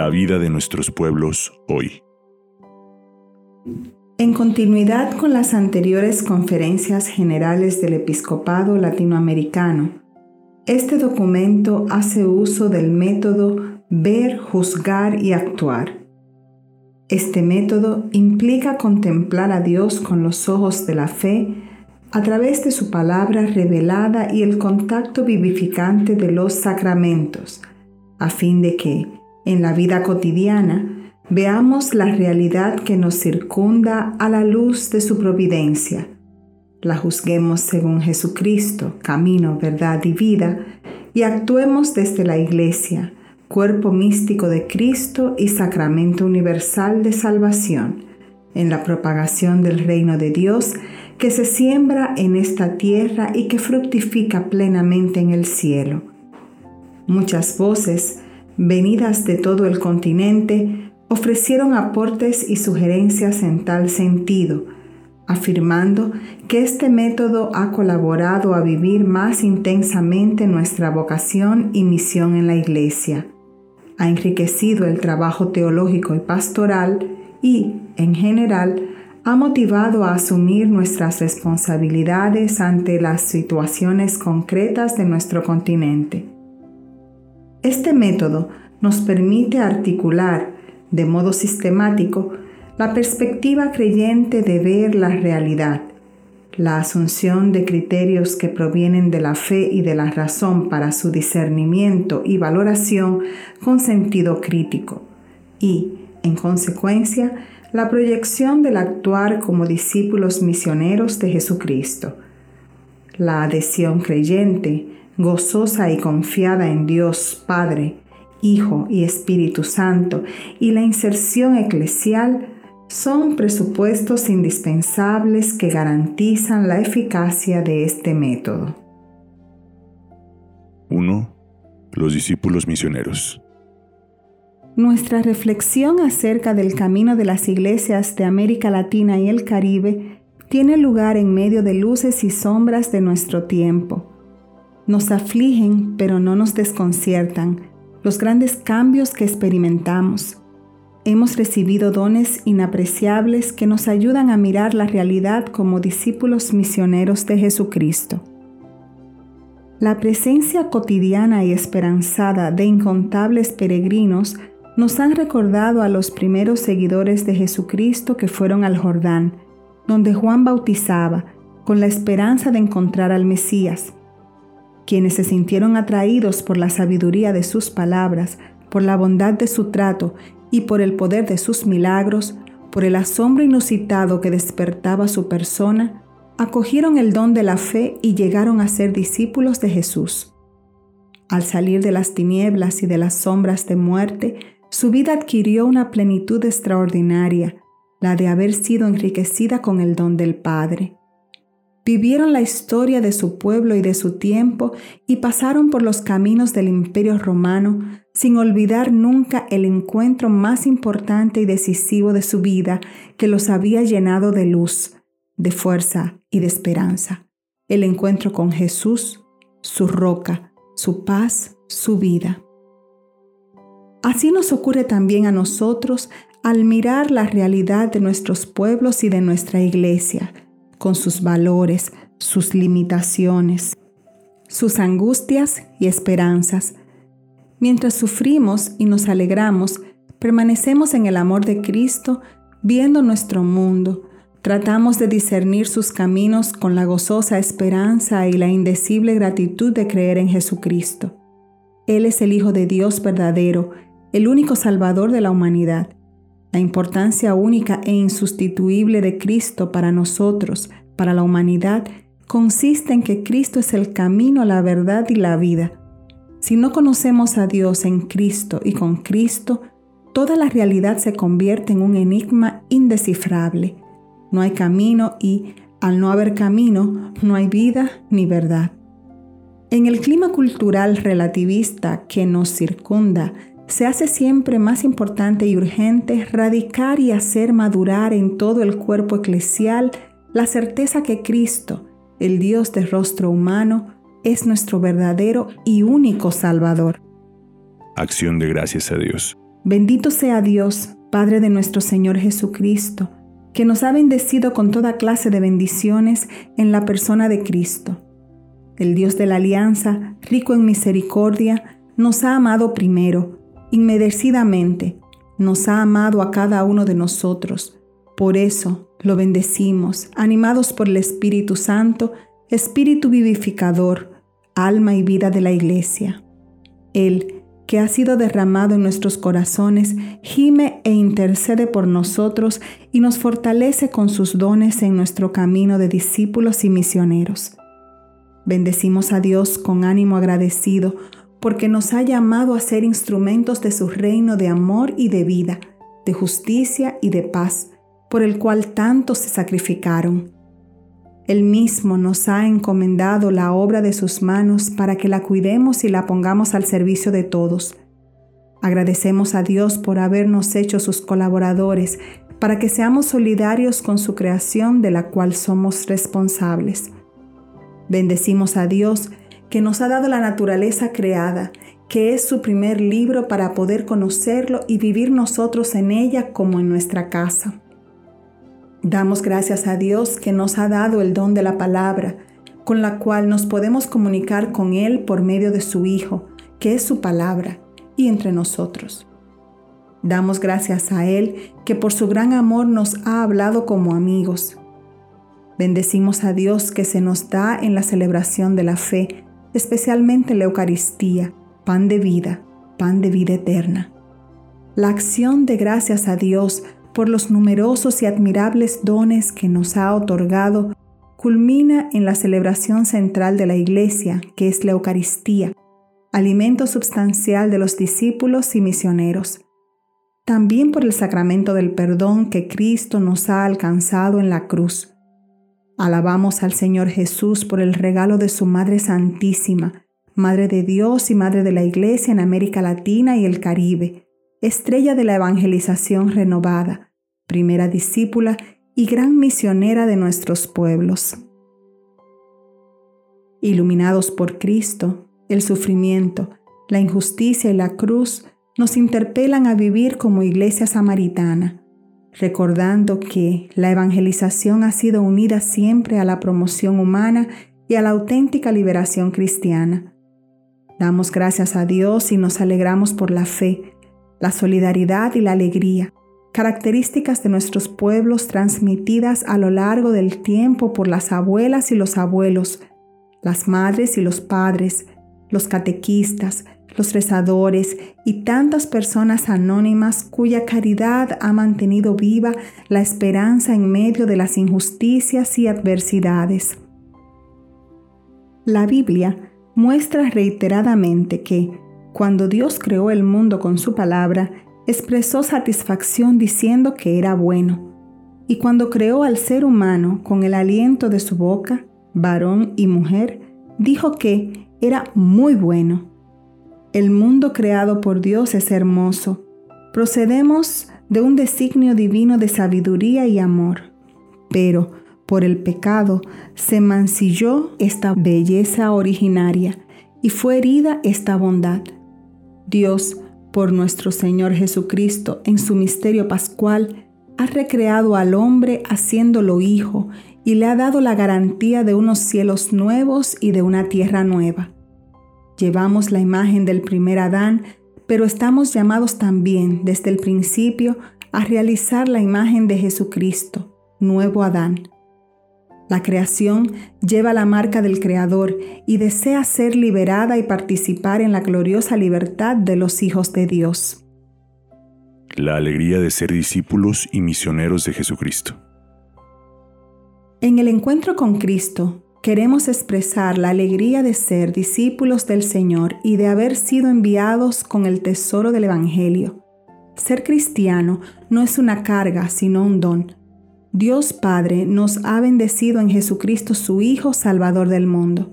la vida de nuestros pueblos hoy. En continuidad con las anteriores conferencias generales del Episcopado Latinoamericano, este documento hace uso del método ver, juzgar y actuar. Este método implica contemplar a Dios con los ojos de la fe a través de su palabra revelada y el contacto vivificante de los sacramentos, a fin de que, en la vida cotidiana, veamos la realidad que nos circunda a la luz de su providencia, la juzguemos según Jesucristo, camino, verdad y vida, y actuemos desde la Iglesia, cuerpo místico de Cristo y sacramento universal de salvación, en la propagación del reino de Dios que se siembra en esta tierra y que fructifica plenamente en el cielo. Muchas voces, venidas de todo el continente, ofrecieron aportes y sugerencias en tal sentido, afirmando que este método ha colaborado a vivir más intensamente nuestra vocación y misión en la Iglesia, ha enriquecido el trabajo teológico y pastoral y, en general, ha motivado a asumir nuestras responsabilidades ante las situaciones concretas de nuestro continente. Este método nos permite articular de modo sistemático la perspectiva creyente de ver la realidad, la asunción de criterios que provienen de la fe y de la razón para su discernimiento y valoración con sentido crítico y, en consecuencia, la proyección del actuar como discípulos misioneros de Jesucristo, la adhesión creyente, gozosa y confiada en Dios Padre, Hijo y Espíritu Santo, y la inserción eclesial son presupuestos indispensables que garantizan la eficacia de este método. 1. Los discípulos misioneros. Nuestra reflexión acerca del camino de las iglesias de América Latina y el Caribe tiene lugar en medio de luces y sombras de nuestro tiempo. Nos afligen, pero no nos desconciertan, los grandes cambios que experimentamos. Hemos recibido dones inapreciables que nos ayudan a mirar la realidad como discípulos misioneros de Jesucristo. La presencia cotidiana y esperanzada de incontables peregrinos nos han recordado a los primeros seguidores de Jesucristo que fueron al Jordán, donde Juan bautizaba, con la esperanza de encontrar al Mesías. Quienes se sintieron atraídos por la sabiduría de sus palabras, por la bondad de su trato y por el poder de sus milagros, por el asombro inusitado que despertaba su persona, acogieron el don de la fe y llegaron a ser discípulos de Jesús. Al salir de las tinieblas y de las sombras de muerte, su vida adquirió una plenitud extraordinaria, la de haber sido enriquecida con el don del Padre. Vivieron la historia de su pueblo y de su tiempo y pasaron por los caminos del imperio romano sin olvidar nunca el encuentro más importante y decisivo de su vida que los había llenado de luz, de fuerza y de esperanza. El encuentro con Jesús, su roca, su paz, su vida. Así nos ocurre también a nosotros al mirar la realidad de nuestros pueblos y de nuestra iglesia, con sus valores, sus limitaciones, sus angustias y esperanzas. Mientras sufrimos y nos alegramos, permanecemos en el amor de Cristo, viendo nuestro mundo, tratamos de discernir sus caminos con la gozosa esperanza y la indecible gratitud de creer en Jesucristo. Él es el Hijo de Dios verdadero, el único Salvador de la humanidad. La importancia única e insustituible de Cristo para nosotros, para la humanidad, consiste en que Cristo es el camino, la verdad y la vida. Si no conocemos a Dios en Cristo y con Cristo, toda la realidad se convierte en un enigma indescifrable. No hay camino y, al no haber camino, no hay vida ni verdad. En el clima cultural relativista que nos circunda, se hace siempre más importante y urgente radicar y hacer madurar en todo el cuerpo eclesial la certeza que Cristo, el Dios de rostro humano, es nuestro verdadero y único Salvador. Acción de gracias a Dios. Bendito sea Dios, Padre de nuestro Señor Jesucristo, que nos ha bendecido con toda clase de bendiciones en la persona de Cristo. El Dios de la alianza, rico en misericordia, nos ha amado primero, inmerecidamente, nos ha amado a cada uno de nosotros. Por eso lo bendecimos, animados por el Espíritu Santo, Espíritu vivificador, alma y vida de la Iglesia. Él, que ha sido derramado en nuestros corazones, gime e intercede por nosotros y nos fortalece con sus dones en nuestro camino de discípulos y misioneros. Bendecimos a Dios con ánimo agradecido porque nos ha llamado a ser instrumentos de su reino de amor y de vida, de justicia y de paz, por el cual tantos se sacrificaron. Él mismo nos ha encomendado la obra de sus manos para que la cuidemos y la pongamos al servicio de todos. Agradecemos a Dios por habernos hecho sus colaboradores para que seamos solidarios con su creación de la cual somos responsables. Bendecimos a Dios que nos ha dado la naturaleza creada, que es su primer libro para poder conocerlo y vivir nosotros en ella como en nuestra casa. Damos gracias a Dios que nos ha dado el don de la palabra, con la cual nos podemos comunicar con Él por medio de su Hijo, que es su palabra, y entre nosotros. Damos gracias a Él que por su gran amor nos ha hablado como amigos. Bendecimos a Dios que se nos da en la celebración de la fe, especialmente la Eucaristía, pan de vida, pan de vida eterna. La acción de gracias a Dios por los numerosos y admirables dones que nos ha otorgado, culmina en la celebración central de la Iglesia, que es la Eucaristía, alimento substancial de los discípulos y misioneros. También por el sacramento del perdón que Cristo nos ha alcanzado en la cruz. Alabamos al Señor Jesús por el regalo de su Madre Santísima, Madre de Dios y Madre de la Iglesia en América Latina y el Caribe, estrella de la evangelización renovada, primera discípula y gran misionera de nuestros pueblos. Iluminados por Cristo, el sufrimiento, la injusticia y la cruz nos interpelan a vivir como iglesia samaritana, recordando que la evangelización ha sido unida siempre a la promoción humana y a la auténtica liberación cristiana. Damos gracias a Dios y nos alegramos por la fe, la solidaridad y la alegría, características de nuestros pueblos transmitidas a lo largo del tiempo por las abuelas y los abuelos, las madres y los padres, los catequistas, los rezadores y tantas personas anónimas cuya caridad ha mantenido viva la esperanza en medio de las injusticias y adversidades. La Biblia muestra reiteradamente que, cuando Dios creó el mundo con su palabra, expresó satisfacción diciendo que era bueno. Y cuando creó al ser humano con el aliento de su boca, varón y mujer, dijo que era muy bueno. El mundo creado por Dios es hermoso. Procedemos de un designio divino de sabiduría y amor. Pero por el pecado se mancilló esta belleza originaria y fue herida esta bondad. Dios, por nuestro Señor Jesucristo, en su misterio pascual, ha recreado al hombre haciéndolo hijo y le ha dado la garantía de unos cielos nuevos y de una tierra nueva. Llevamos la imagen del primer Adán, pero estamos llamados también desde el principio a realizar la imagen de Jesucristo, nuevo Adán, la creación lleva la marca del Creador y desea ser liberada y participar en la gloriosa libertad de los hijos de Dios. La alegría de ser discípulos y misioneros de Jesucristo. En el encuentro con Cristo, queremos expresar la alegría de ser discípulos del Señor y de haber sido enviados con el tesoro del Evangelio. Ser cristiano no es una carga, sino un don Dios Padre nos ha bendecido en Jesucristo su Hijo Salvador del mundo.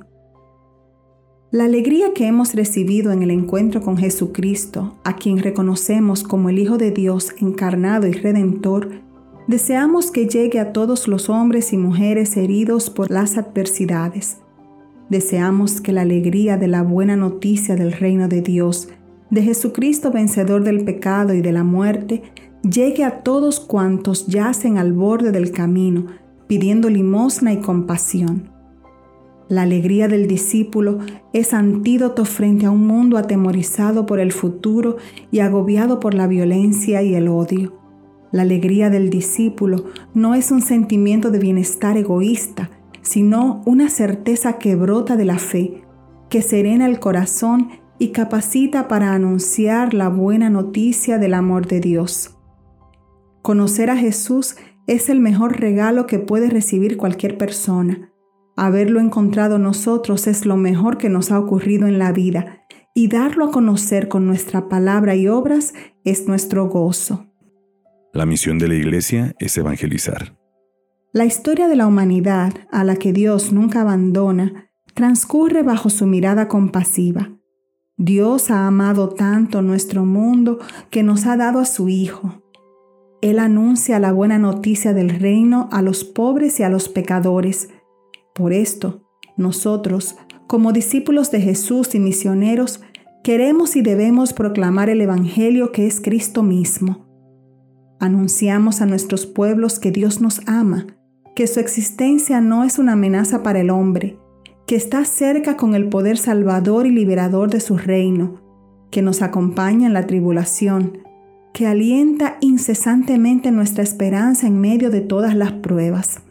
La alegría que hemos recibido en el encuentro con Jesucristo, a quien reconocemos como el Hijo de Dios encarnado y redentor, deseamos que llegue a todos los hombres y mujeres heridos por las adversidades. Deseamos que la alegría de la buena noticia del reino de Dios de Jesucristo vencedor del pecado y de la muerte, llegue a todos cuantos yacen al borde del camino, pidiendo limosna y compasión. La alegría del discípulo es antídoto frente a un mundo atemorizado por el futuro y agobiado por la violencia y el odio. La alegría del discípulo no es un sentimiento de bienestar egoísta, sino una certeza que brota de la fe, que serena el corazón y capacita para anunciar la buena noticia del amor de Dios. Conocer a Jesús es el mejor regalo que puede recibir cualquier persona. Haberlo encontrado nosotros es lo mejor que nos ha ocurrido en la vida y darlo a conocer con nuestra palabra y obras es nuestro gozo. La misión de la Iglesia es evangelizar. La historia de la humanidad, a la que Dios nunca abandona, transcurre bajo su mirada compasiva. Dios ha amado tanto nuestro mundo que nos ha dado a su Hijo. Él anuncia la buena noticia del reino a los pobres y a los pecadores. Por esto, nosotros, como discípulos de Jesús y misioneros, queremos y debemos proclamar el Evangelio que es Cristo mismo Anunciamos a nuestros pueblos que Dios nos ama, que su existencia no es una amenaza para el hombre, que está cerca con el poder salvador y liberador de su reino, que nos acompaña en la tribulación, que alienta incesantemente nuestra esperanza en medio de todas las pruebas.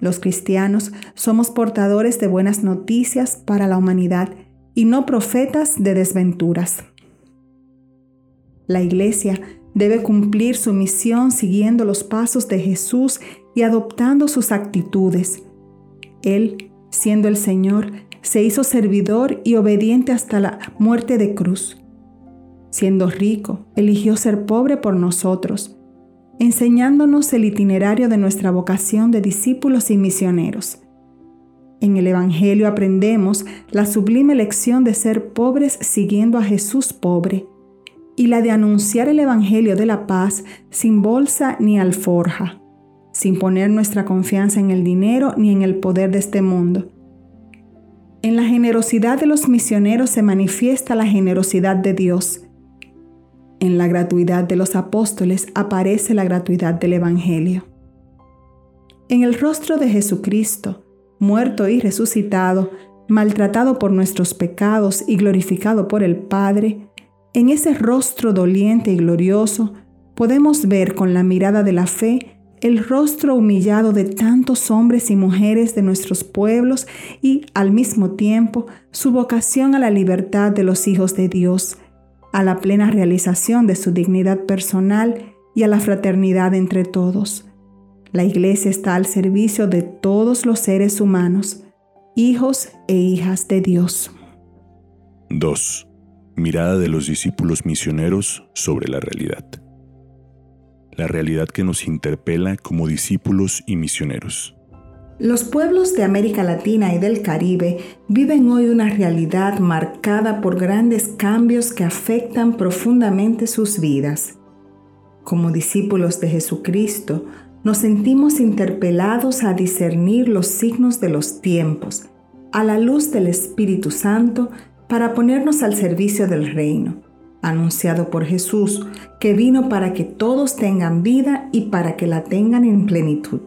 Los cristianos somos portadores de buenas noticias para la humanidad y no profetas de desventuras. La Iglesia debe cumplir su misión siguiendo los pasos de Jesús y adoptando sus actitudes. Él, siendo el Señor, se hizo servidor y obediente hasta la muerte de cruz. Siendo rico, eligió ser pobre por nosotros, enseñándonos el itinerario de nuestra vocación de discípulos y misioneros. En el Evangelio aprendemos la sublime lección de ser pobres siguiendo a Jesús pobre y la de anunciar el Evangelio de la paz sin bolsa ni alforja, sin poner nuestra confianza en el dinero ni en el poder de este mundo. En la generosidad de los misioneros se manifiesta la generosidad de Dios. En la gratuidad de los apóstoles aparece la gratuidad del Evangelio. En el rostro de Jesucristo, muerto y resucitado, maltratado por nuestros pecados y glorificado por el Padre, en ese rostro doliente y glorioso podemos ver con la mirada de la fe el rostro humillado de tantos hombres y mujeres de nuestros pueblos y al mismo tiempo su vocación a la libertad de los hijos de Dios, a la plena realización de su dignidad personal y a la fraternidad entre todos. La iglesia está al servicio de todos los seres humanos, hijos e hijas de Dios. 2 mirada de los discípulos misioneros sobre la realidad. La realidad que nos interpela como discípulos y misioneros. Los pueblos de América Latina y del Caribe viven hoy una realidad marcada por grandes cambios que afectan profundamente sus vidas. Como discípulos de Jesucristo, nos sentimos interpelados a discernir los signos de los tiempos, a la luz del Espíritu Santo para ponernos al servicio del reino, anunciado por Jesús, que vino para que todos tengan vida y para que la tengan en plenitud.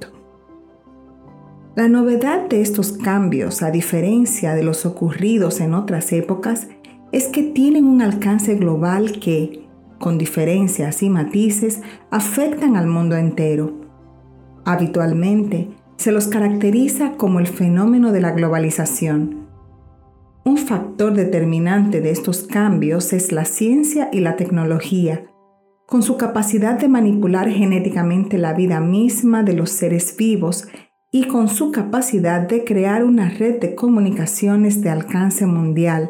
La novedad de estos cambios, a diferencia de los ocurridos en otras épocas, es que tienen un alcance global que, con diferencias y matices, afectan al mundo entero. Habitualmente, se los caracteriza como el fenómeno de la globalización, un factor determinante de estos cambios es la ciencia y la tecnología, con su capacidad de manipular genéticamente la vida misma de los seres vivos y con su capacidad de crear una red de comunicaciones de alcance mundial,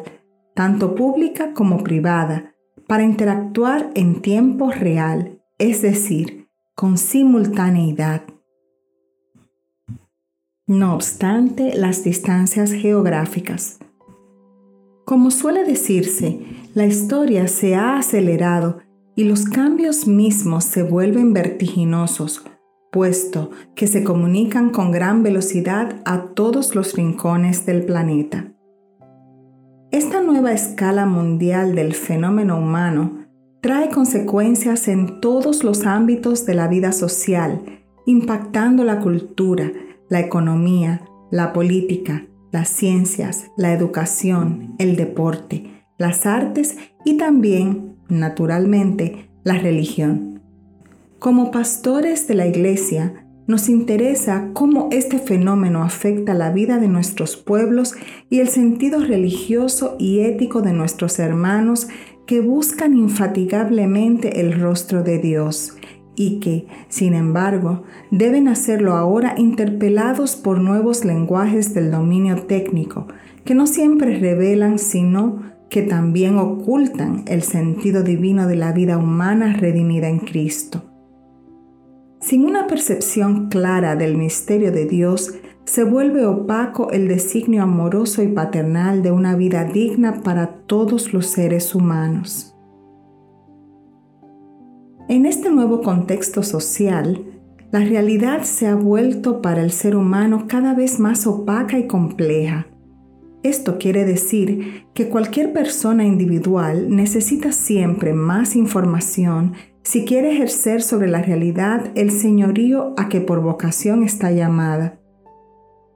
tanto pública como privada, para interactuar en tiempo real, es decir, con simultaneidad. No obstante las distancias geográficas, como suele decirse, la historia se ha acelerado y los cambios mismos se vuelven vertiginosos, puesto que se comunican con gran velocidad a todos los rincones del planeta. Esta nueva escala mundial del fenómeno humano trae consecuencias en todos los ámbitos de la vida social, impactando la cultura, la economía, la política, las ciencias, la educación, el deporte, las artes y también, naturalmente, la religión. Como pastores de la Iglesia, nos interesa cómo este fenómeno afecta la vida de nuestros pueblos y el sentido religioso y ético de nuestros hermanos que buscan infatigablemente el rostro de Dios y que, sin embargo, deben hacerlo ahora interpelados por nuevos lenguajes del dominio técnico, que no siempre revelan, sino que también ocultan el sentido divino de la vida humana redimida en Cristo. Sin una percepción clara del misterio de Dios, se vuelve opaco el designio amoroso y paternal de una vida digna para todos los seres humanos. En este nuevo contexto social, la realidad se ha vuelto para el ser humano cada vez más opaca y compleja. Esto quiere decir que cualquier persona individual necesita siempre más información si quiere ejercer sobre la realidad el señorío a que por vocación está llamada.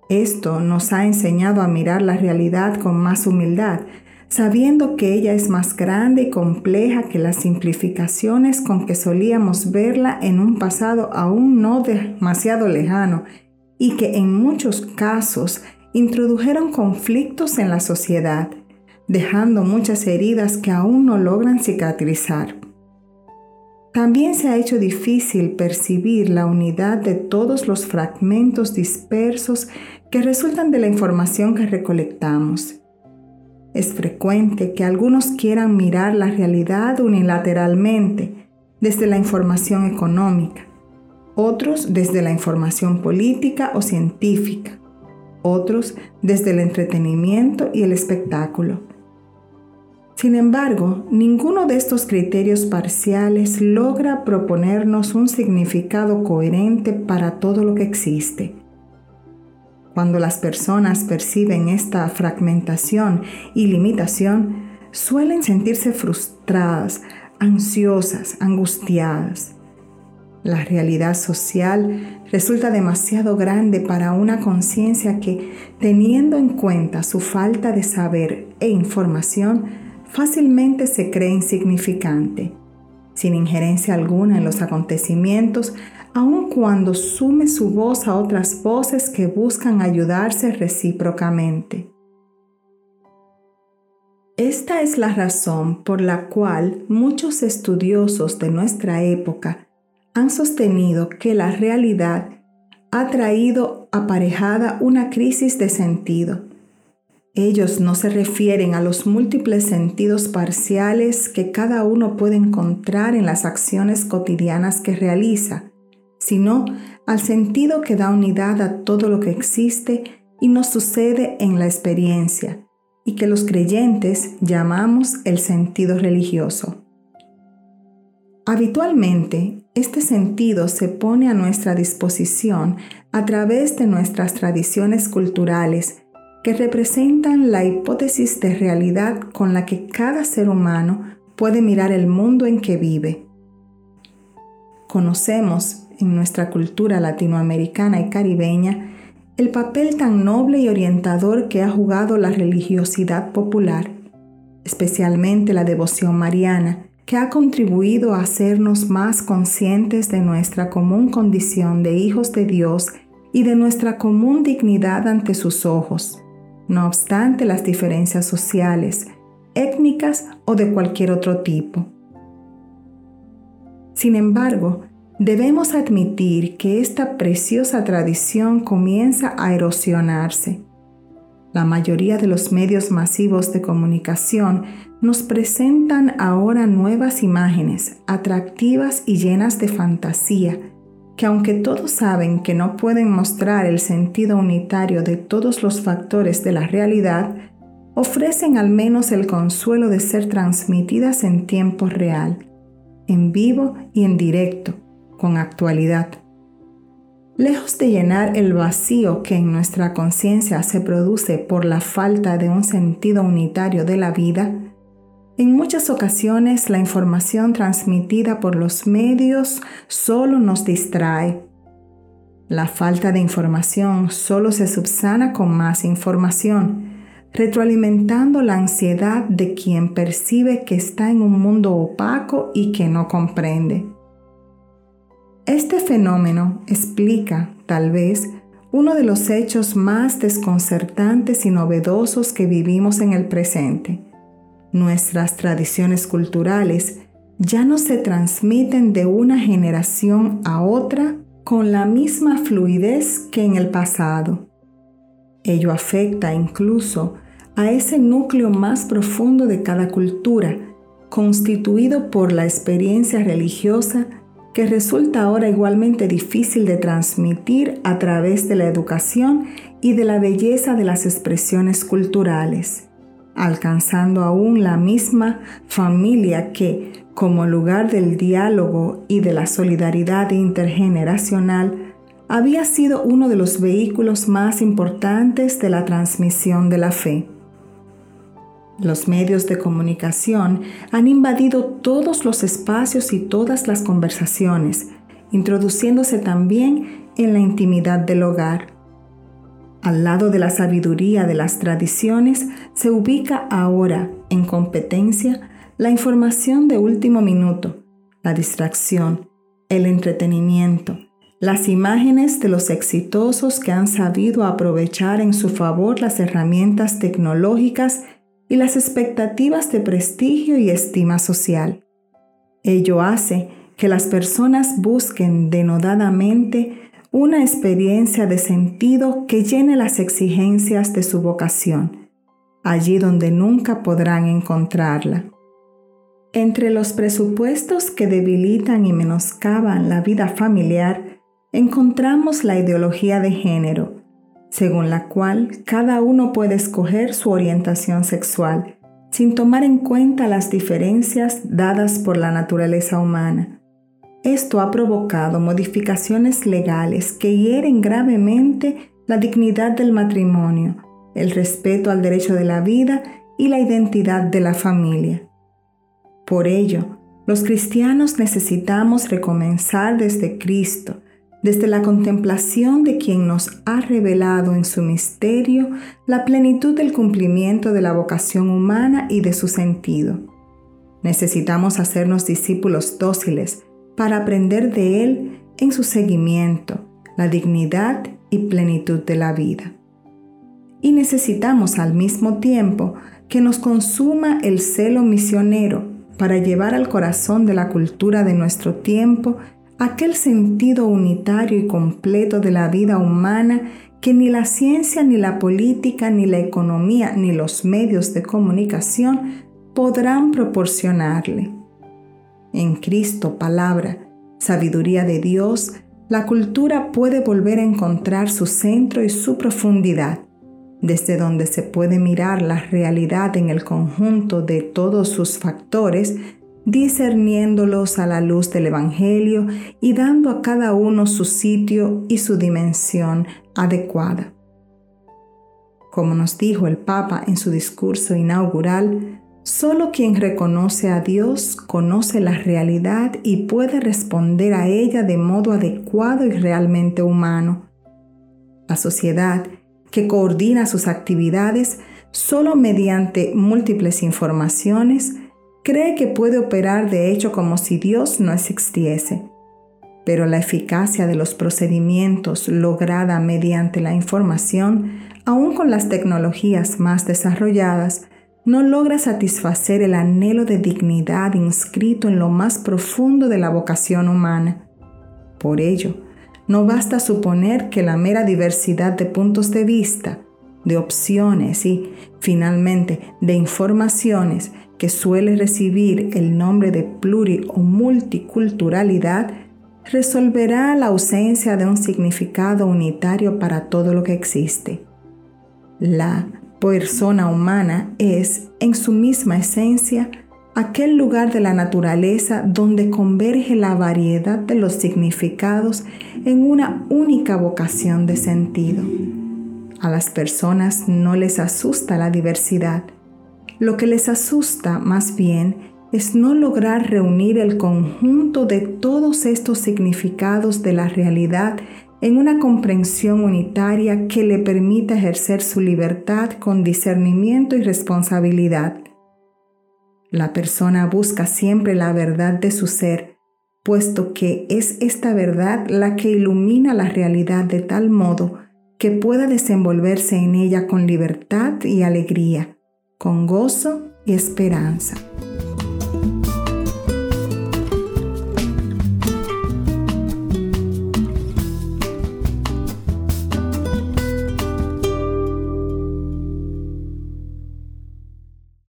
Esto nos ha enseñado a mirar la realidad con más humildad, sabiendo que ella es más grande y compleja que las simplificaciones con que solíamos verla en un pasado aún no demasiado lejano y que en muchos casos introdujeron conflictos en la sociedad, dejando muchas heridas que aún no logran cicatrizar. También se ha hecho difícil percibir la unidad de todos los fragmentos dispersos que resultan de la información que recolectamos. Es frecuente que algunos quieran mirar la realidad unilateralmente desde la información económica, otros desde la información política o científica, otros desde el entretenimiento y el espectáculo sin embargo, ninguno de estos criterios parciales logra proponernos un significado coherente para todo lo que existe. Cuando las personas perciben esta fragmentación y limitación, suelen sentirse frustradas, ansiosas, angustiadas. La realidad social resulta demasiado grande para una conciencia que, teniendo en cuenta su falta de saber e información, fácilmente se cree insignificante, sin injerencia alguna en los acontecimientos, aun cuando sume su voz a otras voces que buscan ayudarse recíprocamente. Esta es la razón por la cual muchos estudiosos de nuestra época han sostenido que la realidad ha traído aparejada una crisis de sentido ellos no se refieren a los múltiples sentidos parciales que cada uno puede encontrar en las acciones cotidianas que realiza, sino al sentido que da unidad a todo lo que existe y nos sucede en la experiencia, y que los creyentes llamamos el sentido religioso. Habitualmente, este sentido se pone a nuestra disposición a través de nuestras tradiciones culturales que representan la hipótesis de realidad con la que cada ser humano puede mirar el mundo en que vive. Conocemos en nuestra cultura latinoamericana y caribeña el papel tan noble y orientador que ha jugado la religiosidad popular, especialmente la devoción mariana, que ha contribuido a hacernos más conscientes de nuestra común condición de hijos de Dios y de nuestra común dignidad ante sus ojos no obstante las diferencias sociales, étnicas o de cualquier otro tipo. Sin embargo, debemos admitir que esta preciosa tradición comienza a erosionarse. La mayoría de los medios masivos de comunicación nos presentan ahora nuevas imágenes atractivas y llenas de fantasía que aunque todos saben que no pueden mostrar el sentido unitario de todos los factores de la realidad, ofrecen al menos el consuelo de ser transmitidas en tiempo real, en vivo y en directo, actualidad. Lejos de llenar el vacío que en nuestra conciencia se produce por la falta de un sentido unitario de la vida, en muchas ocasiones la información transmitida por los medios solo nos distrae. La falta de información solo se subsana con más información, retroalimentando la ansiedad de quien percibe que está en un mundo opaco y que no comprende. Este fenómeno explica, tal vez, uno de los hechos más desconcertantes y novedosos que vivimos en el presente Nuestras tradiciones culturales ya no se transmiten de una generación a otra con la misma fluidez que en el pasado. Ello afecta incluso a ese núcleo más profundo de cada cultura, constituido por la experiencia religiosa que resulta ahora igualmente difícil de transmitir a través de la educación y de la belleza de las expresiones culturales alcanzando aún la misma familia que, como lugar del diálogo y de la solidaridad intergeneracional, había sido uno de los vehículos más importantes de la transmisión de la fe. Los medios de comunicación han invadido todos los espacios y todas las conversaciones, introduciéndose también en la intimidad del hogar. Al lado de la sabiduría de las tradiciones se ubica ahora en competencia la información de último minuto, la distracción, el entretenimiento, las imágenes de los exitosos que han sabido aprovechar en su favor las herramientas tecnológicas y las expectativas de prestigio y estima social. Ello hace que las personas busquen denodadamente una experiencia de sentido que llene las exigencias de su vocación, allí donde nunca podrán encontrarla. Entre los presupuestos que debilitan y menoscaban la vida familiar, encontramos la ideología de género, según la cual cada uno puede escoger su orientación sexual, sin tomar en cuenta las diferencias dadas por la naturaleza humana esto ha provocado modificaciones legales que hieren gravemente la dignidad del matrimonio, el respeto al derecho de la vida y la identidad de la familia. Por ello, los cristianos necesitamos recomenzar desde Cristo, desde la contemplación de quien nos ha revelado en su misterio la plenitud del cumplimiento de la vocación humana y de su sentido. Necesitamos hacernos discípulos dóciles, para aprender de Él en su seguimiento, la dignidad y plenitud de la vida. Y necesitamos al mismo tiempo que nos consuma el celo misionero para llevar al corazón de la cultura de nuestro tiempo aquel sentido unitario y completo de la vida humana que ni la ciencia, ni la política, ni la economía, ni los medios de comunicación podrán proporcionarle. En Cristo, palabra, sabiduría de Dios, la cultura puede volver a encontrar su centro y su profundidad, desde donde se puede mirar la realidad en el conjunto de todos sus factores, discerniéndolos a la luz del Evangelio y dando a cada uno su sitio y su dimensión adecuada. Como nos dijo el Papa en su discurso inaugural, Solo quien reconoce a Dios conoce la realidad y puede responder a ella de modo adecuado y realmente humano. La sociedad, que coordina sus actividades solo mediante múltiples informaciones, cree que puede operar de hecho como si Dios no existiese. Pero la eficacia de los procedimientos lograda mediante la información, aun con las tecnologías más desarrolladas, no logra satisfacer el anhelo de dignidad inscrito en lo más profundo de la vocación humana. Por ello, no basta suponer que la mera diversidad de puntos de vista, de opciones y, finalmente, de informaciones que suele recibir el nombre de pluri o multiculturalidad, resolverá la ausencia de un significado unitario para todo lo que existe. La persona humana es, en su misma esencia, aquel lugar de la naturaleza donde converge la variedad de los significados en una única vocación de sentido. A las personas no les asusta la diversidad. Lo que les asusta más bien es no lograr reunir el conjunto de todos estos significados de la realidad en una comprensión unitaria que le permita ejercer su libertad con discernimiento y responsabilidad. La persona busca siempre la verdad de su ser, puesto que es esta verdad la que ilumina la realidad de tal modo que pueda desenvolverse en ella con libertad y alegría, con gozo y esperanza.